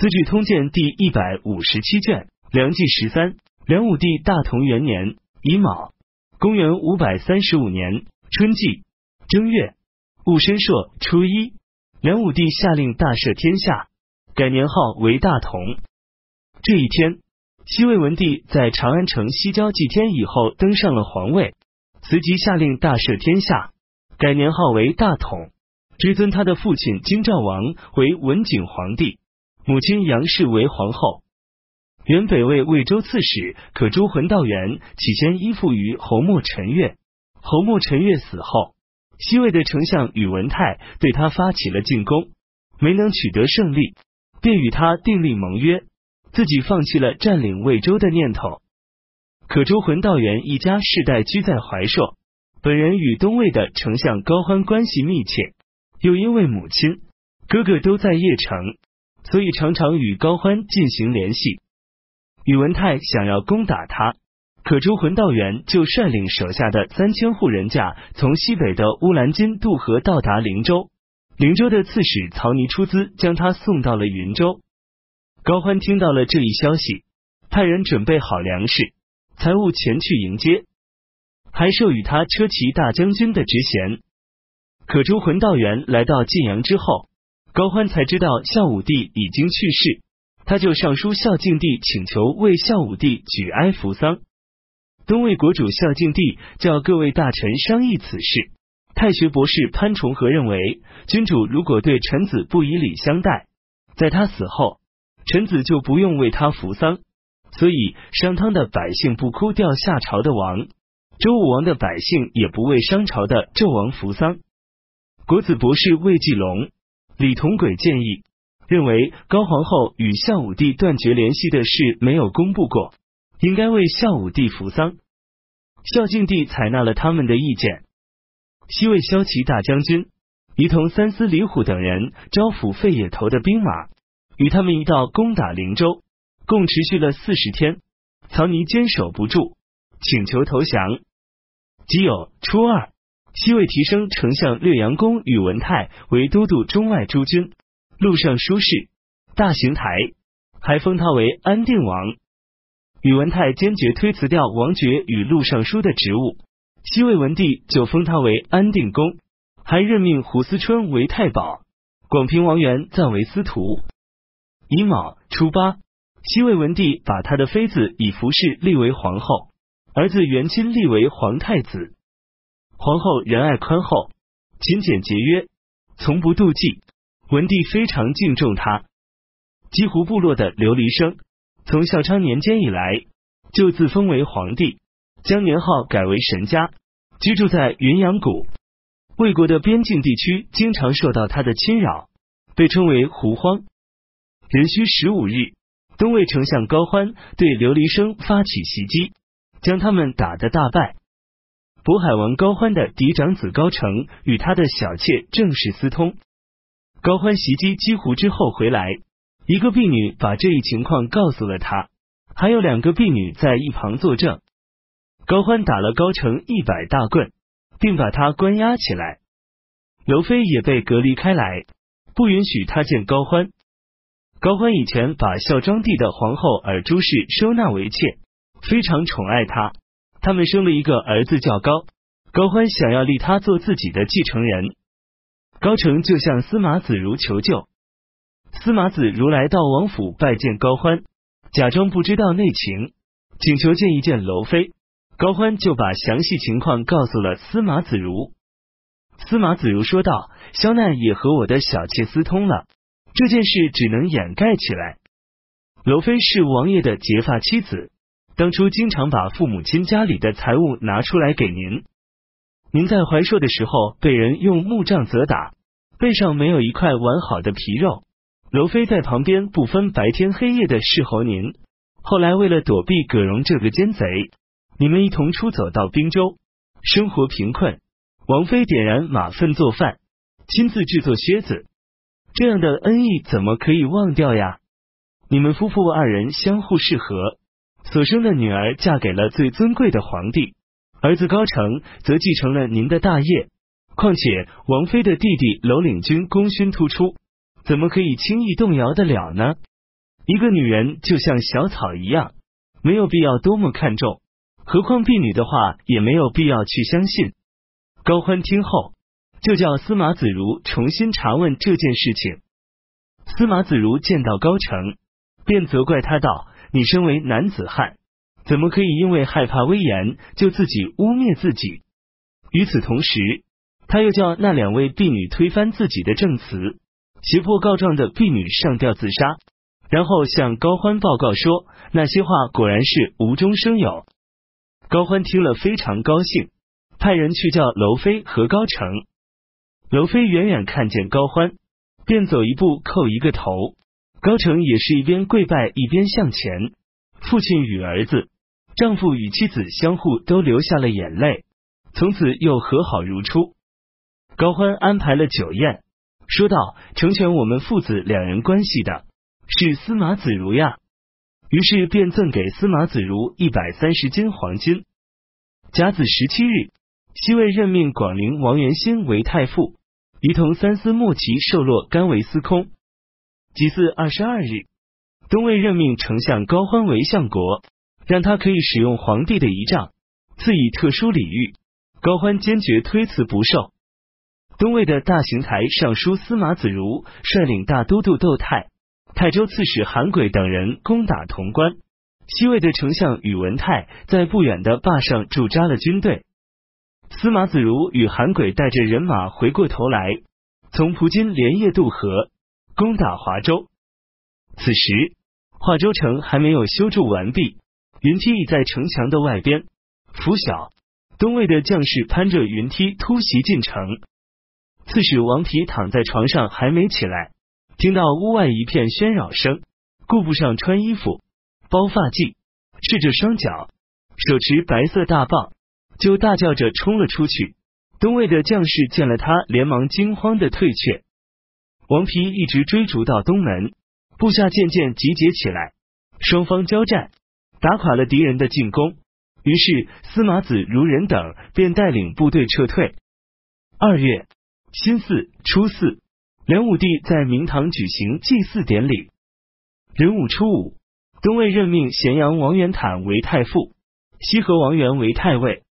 《资治通鉴》第一百五十七卷，梁纪十三，梁武帝大同元年乙卯，公元五百三十五年春季正月戊申朔初一，梁武帝下令大赦天下，改年号为大同。这一天，西魏文帝在长安城西郊祭天以后，登上了皇位，随即下令大赦天下，改年号为大统，追尊他的父亲京兆王为文景皇帝。母亲杨氏为皇后，原北魏魏州刺史可朱浑道元起先依附于侯莫陈越，侯莫陈越死后，西魏的丞相宇文泰对他发起了进攻，没能取得胜利，便与他订立盟约，自己放弃了占领魏州的念头。可朱浑道元一家世代居在怀朔，本人与东魏的丞相高欢关系密切，又因为母亲、哥哥都在邺城。所以常常与高欢进行联系。宇文泰想要攻打他，可朱浑道元就率领手下的三千户人家，从西北的乌兰金渡河到达灵州。灵州的刺史曹尼出资将他送到了云州。高欢听到了这一消息，派人准备好粮食、财物前去迎接，还授予他车骑大将军的职衔。可朱浑道元来到晋阳之后。高欢才知道孝武帝已经去世，他就上书孝敬帝，请求为孝武帝举哀扶丧。东魏国主孝敬帝叫各位大臣商议此事。太学博士潘崇和认为，君主如果对臣子不以礼相待，在他死后，臣子就不用为他扶丧。所以商汤的百姓不哭掉夏朝的王，周武王的百姓也不为商朝的纣王扶丧。国子博士魏继龙。李同轨建议认为，高皇后与孝武帝断绝联系的事没有公布过，应该为孝武帝扶丧。孝敬帝采纳了他们的意见。西魏骁骑大将军一同三司李虎等人招抚费野头的兵马，与他们一道攻打灵州，共持续了四十天。曹尼坚守不住，请求投降。即有初二。西魏提升丞相略阳公宇文泰为都督中外诸军、陆尚书事、大行台，还封他为安定王。宇文泰坚决推辞掉王爵与陆尚书的职务，西魏文帝就封他为安定公，还任命胡思春为太保，广平王元暂为司徒。乙卯初八，西魏文帝把他的妃子以服氏立为皇后，儿子元钦立为皇太子。皇后仁爱宽厚，勤俭节约，从不妒忌。文帝非常敬重她。姬湖部落的琉璃生，从孝昌年间以来就自封为皇帝，将年号改为神家，居住在云阳谷。魏国的边境地区经常受到他的侵扰，被称为胡荒。壬戌十五日，东魏丞相高欢对琉璃生发起袭击，将他们打得大败。渤海王高欢的嫡长子高澄与他的小妾正式私通。高欢袭击姬湖之后回来，一个婢女把这一情况告诉了他，还有两个婢女在一旁作证。高欢打了高澄一百大棍，并把他关押起来。刘妃也被隔离开来，不允许他见高欢。高欢以前把孝庄帝的皇后尔朱氏收纳为妾，非常宠爱她。他们生了一个儿子，叫高。高欢想要立他做自己的继承人，高成就向司马子如求救。司马子如来到王府拜见高欢，假装不知道内情，请求见一见娄妃。高欢就把详细情况告诉了司马子如。司马子如说道：“萧奈也和我的小妾私通了，这件事只能掩盖起来。娄妃是王爷的结发妻子。”当初经常把父母亲家里的财物拿出来给您，您在怀朔的时候被人用木杖责打，背上没有一块完好的皮肉。娄妃在旁边不分白天黑夜的侍候您。后来为了躲避葛荣这个奸贼，你们一同出走到滨州，生活贫困。王妃点燃马粪做饭，亲自制作靴子，这样的恩义怎么可以忘掉呀？你们夫妇二人相互适合。所生的女儿嫁给了最尊贵的皇帝，儿子高澄则继承了您的大业。况且王妃的弟弟楼领军功勋突出，怎么可以轻易动摇得了呢？一个女人就像小草一样，没有必要多么看重，何况婢女的话也没有必要去相信。高欢听后，就叫司马子如重新查问这件事情。司马子如见到高成，便责怪他道：“你身为男子汉，怎么可以因为害怕威严，就自己污蔑自己？”与此同时，他又叫那两位婢女推翻自己的证词，胁迫告状的婢女上吊自杀，然后向高欢报告说那些话果然是无中生有。高欢听了非常高兴，派人去叫娄妃和高成。娄妃远远看见高欢。便走一步叩一个头，高成也是一边跪拜一边向前。父亲与儿子、丈夫与妻子相互都流下了眼泪，从此又和好如初。高欢安排了酒宴，说道：“成全我们父子两人关系的是司马子如呀。”于是便赠给司马子如一百三十斤黄金。甲子十七日，西魏任命广陵王元兴为太傅。于同三司莫齐受落甘为司空。己巳二十二日，东魏任命丞相高欢为相国，让他可以使用皇帝的仪仗，赐以特殊礼遇。高欢坚决推辞不受。东魏的大行台尚书司马子如率领大都督窦泰、泰州刺史韩轨等人攻打潼关。西魏的丞相宇文泰在不远的坝上驻扎了军队。司马子如与韩轨带着人马回过头来，从蒲津连夜渡河，攻打华州。此时华州城还没有修筑完毕，云梯已在城墙的外边。拂晓，东魏的将士攀着云梯突袭进城。刺史王皮躺在床上还没起来，听到屋外一片喧扰声，顾不上穿衣服，包发髻，赤着双脚，手持白色大棒。就大叫着冲了出去。东魏的将士见了他，连忙惊慌的退却。王皮一直追逐到东门，部下渐渐集结起来，双方交战，打垮了敌人的进攻。于是司马子如人等便带领部队撤退。二月辛巳初四，梁武帝在明堂举行祭祀典礼。壬午初五，东魏任命咸阳王元坦为太傅，西河王元为太尉。